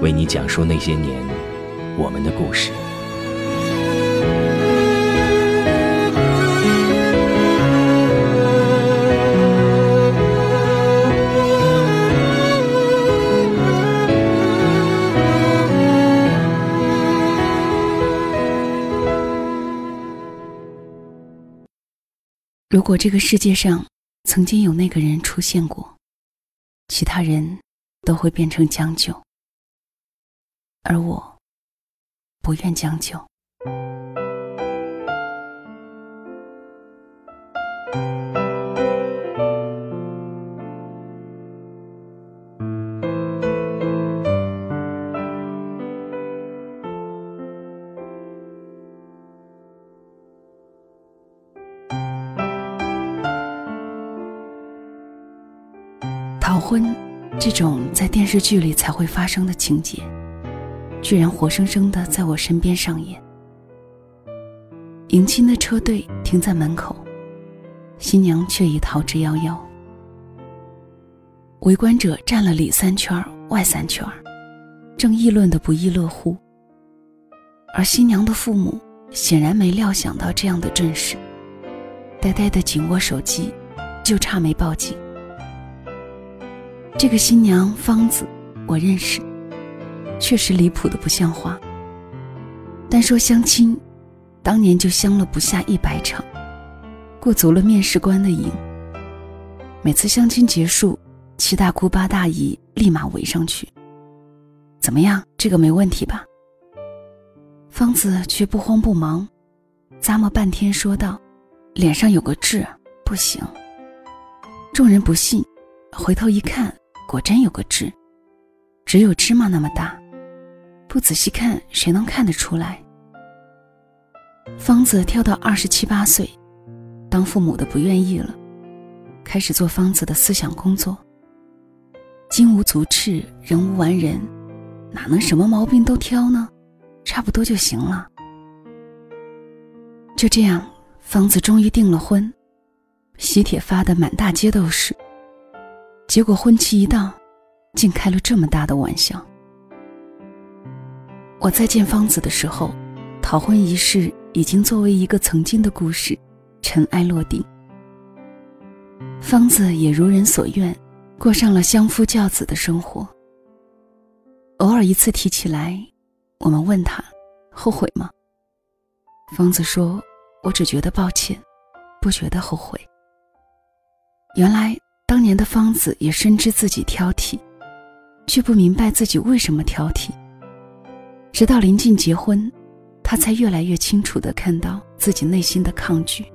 为你讲述那些年我们的故事。如果这个世界上曾经有那个人出现过，其他人都会变成将就。而我不愿将就。逃婚，这种在电视剧里才会发生的情节。居然活生生的在我身边上演。迎亲的车队停在门口，新娘却已逃之夭夭。围观者站了里三圈外三圈正议论的不亦乐乎。而新娘的父母显然没料想到这样的阵势，呆呆的紧握手机，就差没报警。这个新娘芳子，我认识。确实离谱的不像话。单说相亲，当年就相了不下一百场，过足了面试官的瘾。每次相亲结束，七大姑八大姨立马围上去。怎么样，这个没问题吧？芳子却不慌不忙，咂摸半天说道：“脸上有个痣，不行。”众人不信，回头一看，果真有个痣，只有芝麻那么大。不仔细看，谁能看得出来？芳子跳到二十七八岁，当父母的不愿意了，开始做芳子的思想工作。金无足赤，人无完人，哪能什么毛病都挑呢？差不多就行了。就这样，芳子终于订了婚，喜帖发的满大街都是。结果婚期一到，竟开了这么大的玩笑。我在见芳子的时候，逃婚仪式已经作为一个曾经的故事，尘埃落定。芳子也如人所愿，过上了相夫教子的生活。偶尔一次提起来，我们问他后悔吗？芳子说：“我只觉得抱歉，不觉得后悔。”原来当年的芳子也深知自己挑剔，却不明白自己为什么挑剔。直到临近结婚，他才越来越清楚的看到自己内心的抗拒。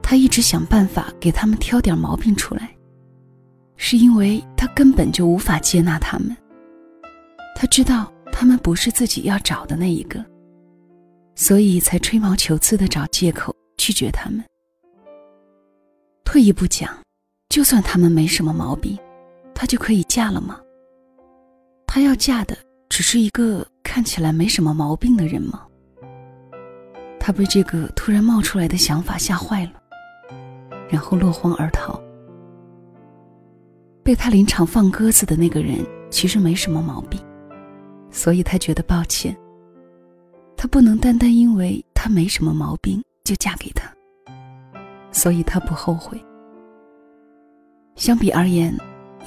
他一直想办法给他们挑点毛病出来，是因为他根本就无法接纳他们。他知道他们不是自己要找的那一个，所以才吹毛求疵的找借口拒绝他们。退一步讲，就算他们没什么毛病，他就可以嫁了吗？他要嫁的。只是一个看起来没什么毛病的人吗？他被这个突然冒出来的想法吓坏了，然后落荒而逃。被他临场放鸽子的那个人其实没什么毛病，所以他觉得抱歉。他不能单单因为他没什么毛病就嫁给他，所以他不后悔。相比而言，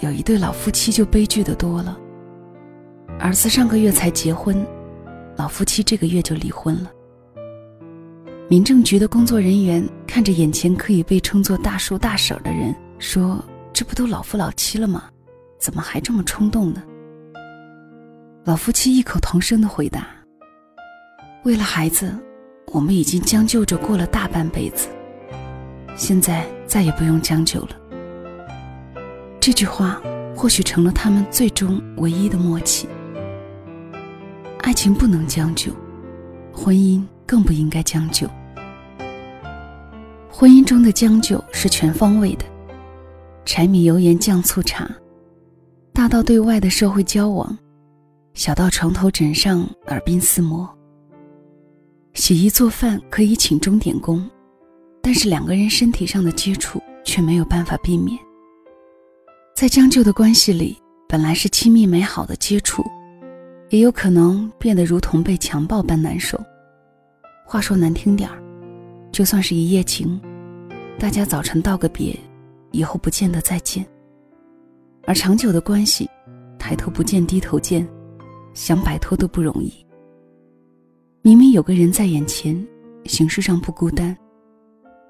有一对老夫妻就悲剧的多了。儿子上个月才结婚，老夫妻这个月就离婚了。民政局的工作人员看着眼前可以被称作大叔大婶的人，说：“这不都老夫老妻了吗？怎么还这么冲动呢？”老夫妻异口同声的回答：“为了孩子，我们已经将就着过了大半辈子，现在再也不用将就了。”这句话或许成了他们最终唯一的默契。爱情不能将就，婚姻更不应该将就。婚姻中的将就，是全方位的，柴米油盐酱醋茶，大到对外的社会交往，小到床头枕上耳鬓厮磨。洗衣做饭可以请钟点工，但是两个人身体上的接触却没有办法避免。在将就的关系里，本来是亲密美好的接触。也有可能变得如同被强暴般难受。话说难听点儿，就算是一夜情，大家早晨道个别，以后不见得再见。而长久的关系，抬头不见低头见，想摆脱都不容易。明明有个人在眼前，形式上不孤单，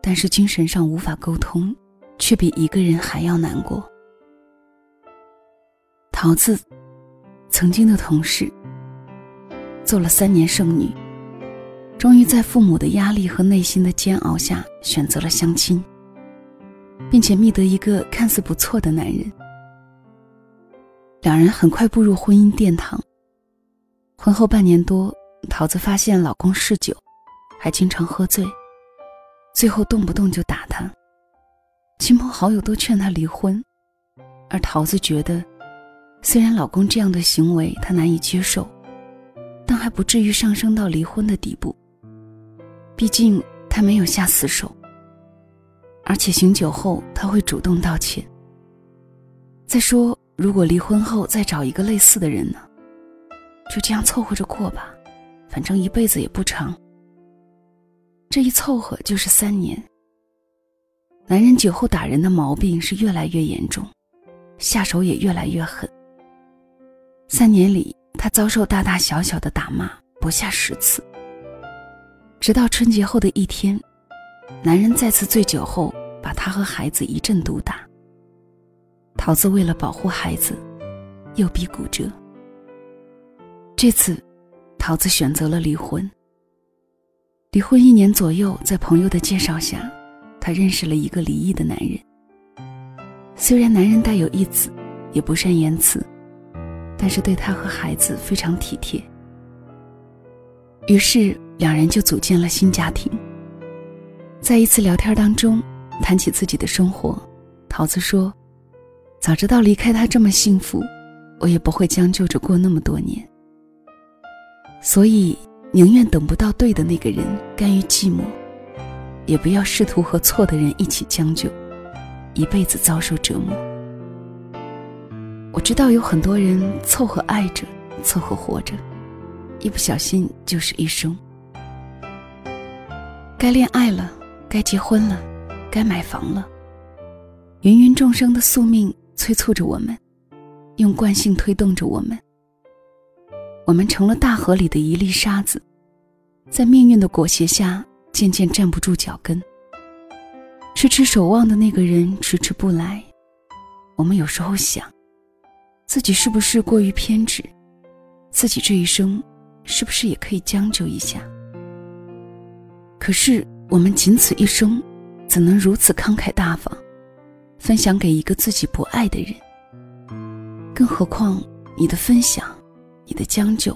但是精神上无法沟通，却比一个人还要难过。桃子。曾经的同事，做了三年剩女，终于在父母的压力和内心的煎熬下选择了相亲，并且觅得一个看似不错的男人。两人很快步入婚姻殿堂。婚后半年多，桃子发现老公嗜酒，还经常喝醉，最后动不动就打他。亲朋好友都劝她离婚，而桃子觉得。虽然老公这样的行为她难以接受，但还不至于上升到离婚的地步。毕竟他没有下死手，而且醒酒后他会主动道歉。再说，如果离婚后再找一个类似的人呢？就这样凑合着过吧，反正一辈子也不长。这一凑合就是三年。男人酒后打人的毛病是越来越严重，下手也越来越狠。三年里，他遭受大大小小的打骂不下十次。直到春节后的一天，男人再次醉酒后，把他和孩子一阵毒打。桃子为了保护孩子，右臂骨折。这次，桃子选择了离婚。离婚一年左右，在朋友的介绍下，她认识了一个离异的男人。虽然男人带有一子，也不善言辞。但是对他和孩子非常体贴，于是两人就组建了新家庭。在一次聊天当中，谈起自己的生活，桃子说：“早知道离开他这么幸福，我也不会将就着过那么多年。所以宁愿等不到对的那个人，甘于寂寞，也不要试图和错的人一起将就，一辈子遭受折磨。”我知道有很多人凑合爱着，凑合活着，一不小心就是一生。该恋爱了，该结婚了，该买房了。芸芸众生的宿命催促着我们，用惯性推动着我们。我们成了大河里的一粒沙子，在命运的裹挟下，渐渐站不住脚跟。迟迟守望的那个人迟迟不来，我们有时候想。自己是不是过于偏执？自己这一生是不是也可以将就一下？可是我们仅此一生，怎能如此慷慨大方，分享给一个自己不爱的人？更何况你的分享，你的将就，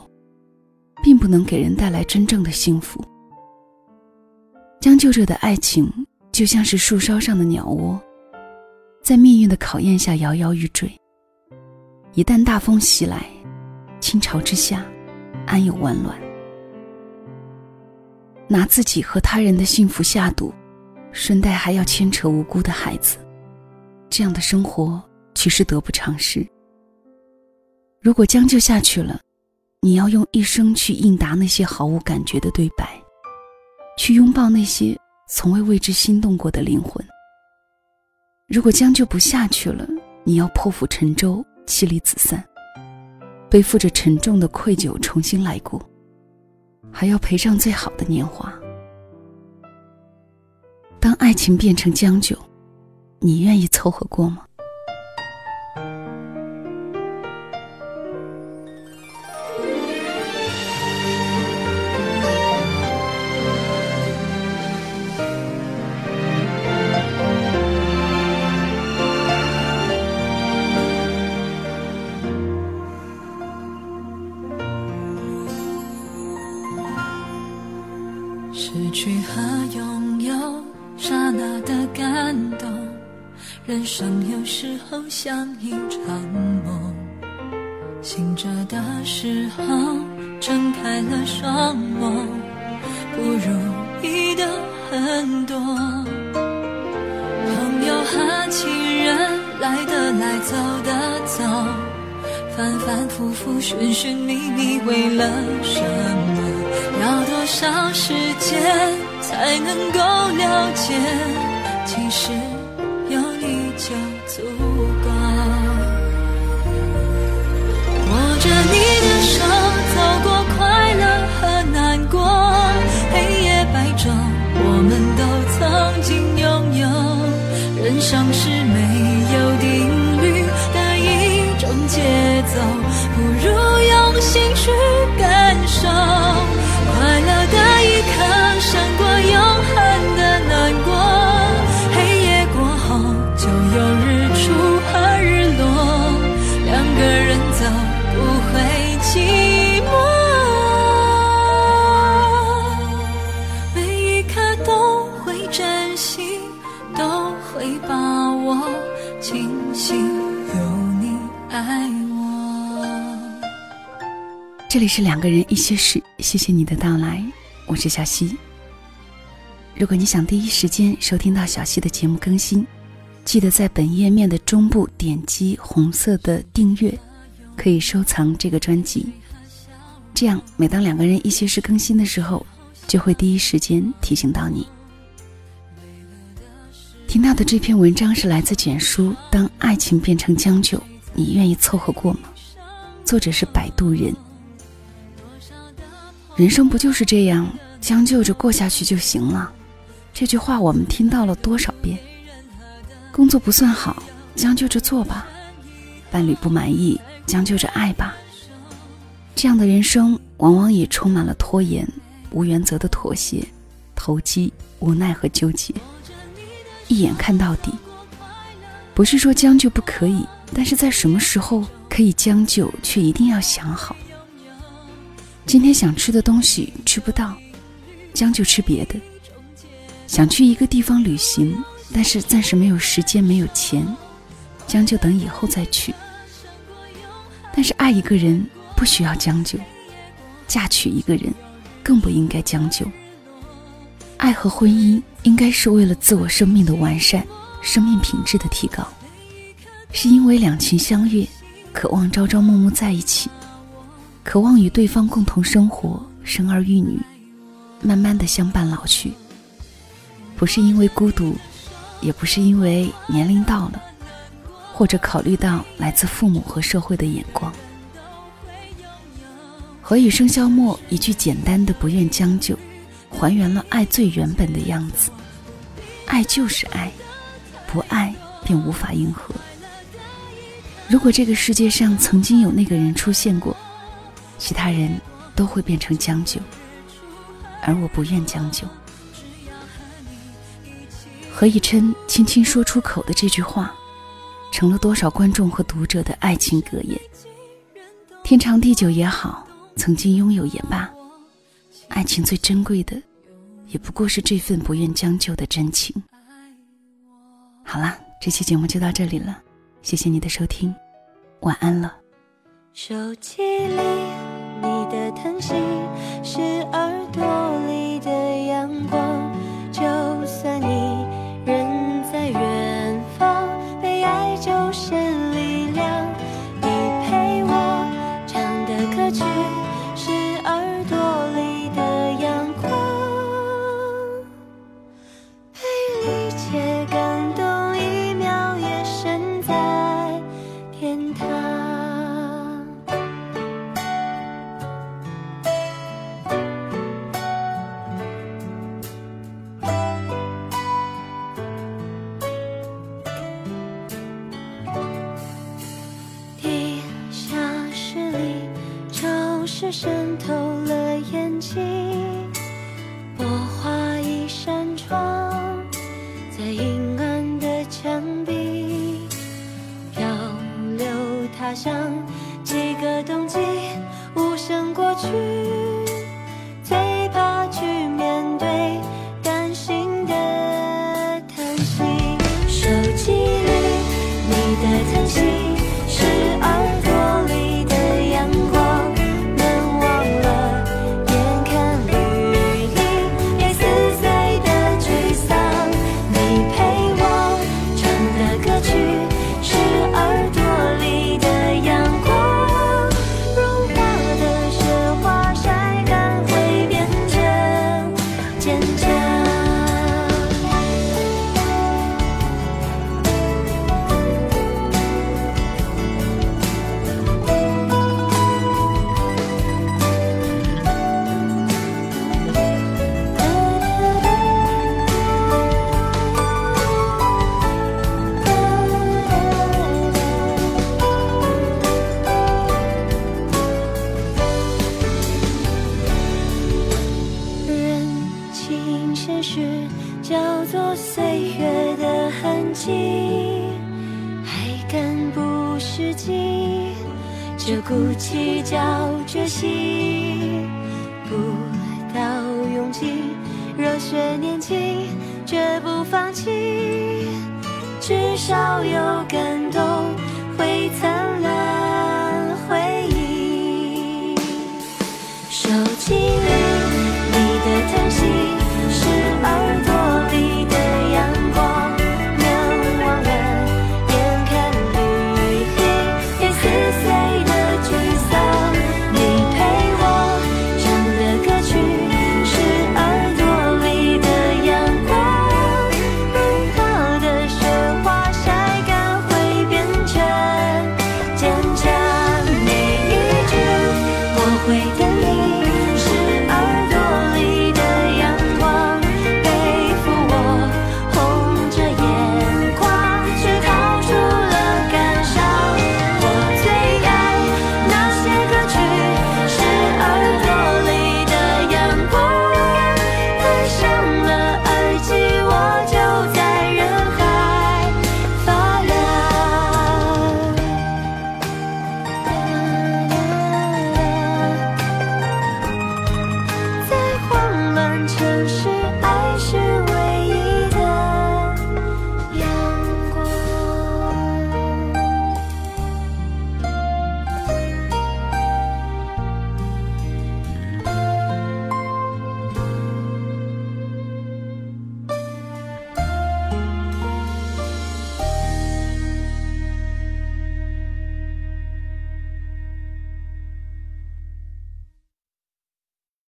并不能给人带来真正的幸福。将就着的爱情，就像是树梢上的鸟窝，在命运的考验下摇摇欲坠。一旦大风袭来，倾巢之下，安有完卵？拿自己和他人的幸福下赌，顺带还要牵扯无辜的孩子，这样的生活其实得不偿失。如果将就下去了，你要用一生去应答那些毫无感觉的对白，去拥抱那些从未为之心动过的灵魂。如果将就不下去了，你要破釜沉舟，妻离子散，背负着沉重的愧疚重新来过，还要赔上最好的年华。当爱情变成将就，你愿意凑合过吗？有时候像一场梦，醒着的时候睁开了双眸，不如意的很多。朋友和情人来的来，走的走，反反复复，寻寻觅觅，为了什么？要多少时间才能够了解？其实就足够。握着你的手，走过快乐和难过，黑夜白昼，我们都曾经拥有。人生是没有定律的一种节奏，不如用心去这里是两个人一些事，谢谢你的到来，我是小溪。如果你想第一时间收听到小溪的节目更新，记得在本页面的中部点击红色的订阅，可以收藏这个专辑。这样，每当两个人一些事更新的时候，就会第一时间提醒到你。听到的这篇文章是来自简书《当爱情变成将就，你愿意凑合过吗》，作者是摆渡人。人生不就是这样，将就着过下去就行了？这句话我们听到了多少遍？工作不算好，将就着做吧；伴侣不满意，将就着爱吧。这样的人生，往往也充满了拖延、无原则的妥协、投机、无奈和纠结。一眼看到底。不是说将就不可以，但是在什么时候可以将就，却一定要想好。今天想吃的东西吃不到，将就吃别的。想去一个地方旅行，但是暂时没有时间、没有钱，将就等以后再去。但是爱一个人不需要将就，嫁娶一个人更不应该将就。爱和婚姻应该是为了自我生命的完善、生命品质的提高，是因为两情相悦，渴望朝朝暮暮在一起。渴望与对方共同生活，生儿育女，慢慢的相伴老去。不是因为孤独，也不是因为年龄到了，或者考虑到来自父母和社会的眼光。何以笙箫默一句简单的“不愿将就”，还原了爱最原本的样子。爱就是爱，不爱便无法应和。如果这个世界上曾经有那个人出现过。其他人都会变成将就，而我不愿将就。何以琛轻轻说出口的这句话，成了多少观众和读者的爱情格言。天长地久也好，曾经拥有也罢，爱情最珍贵的，也不过是这份不愿将就的真情。好啦，这期节目就到这里了，谢谢你的收听，晚安了。手机里。你的叹息是耳朵里渗透了眼睛。放弃，至少有根。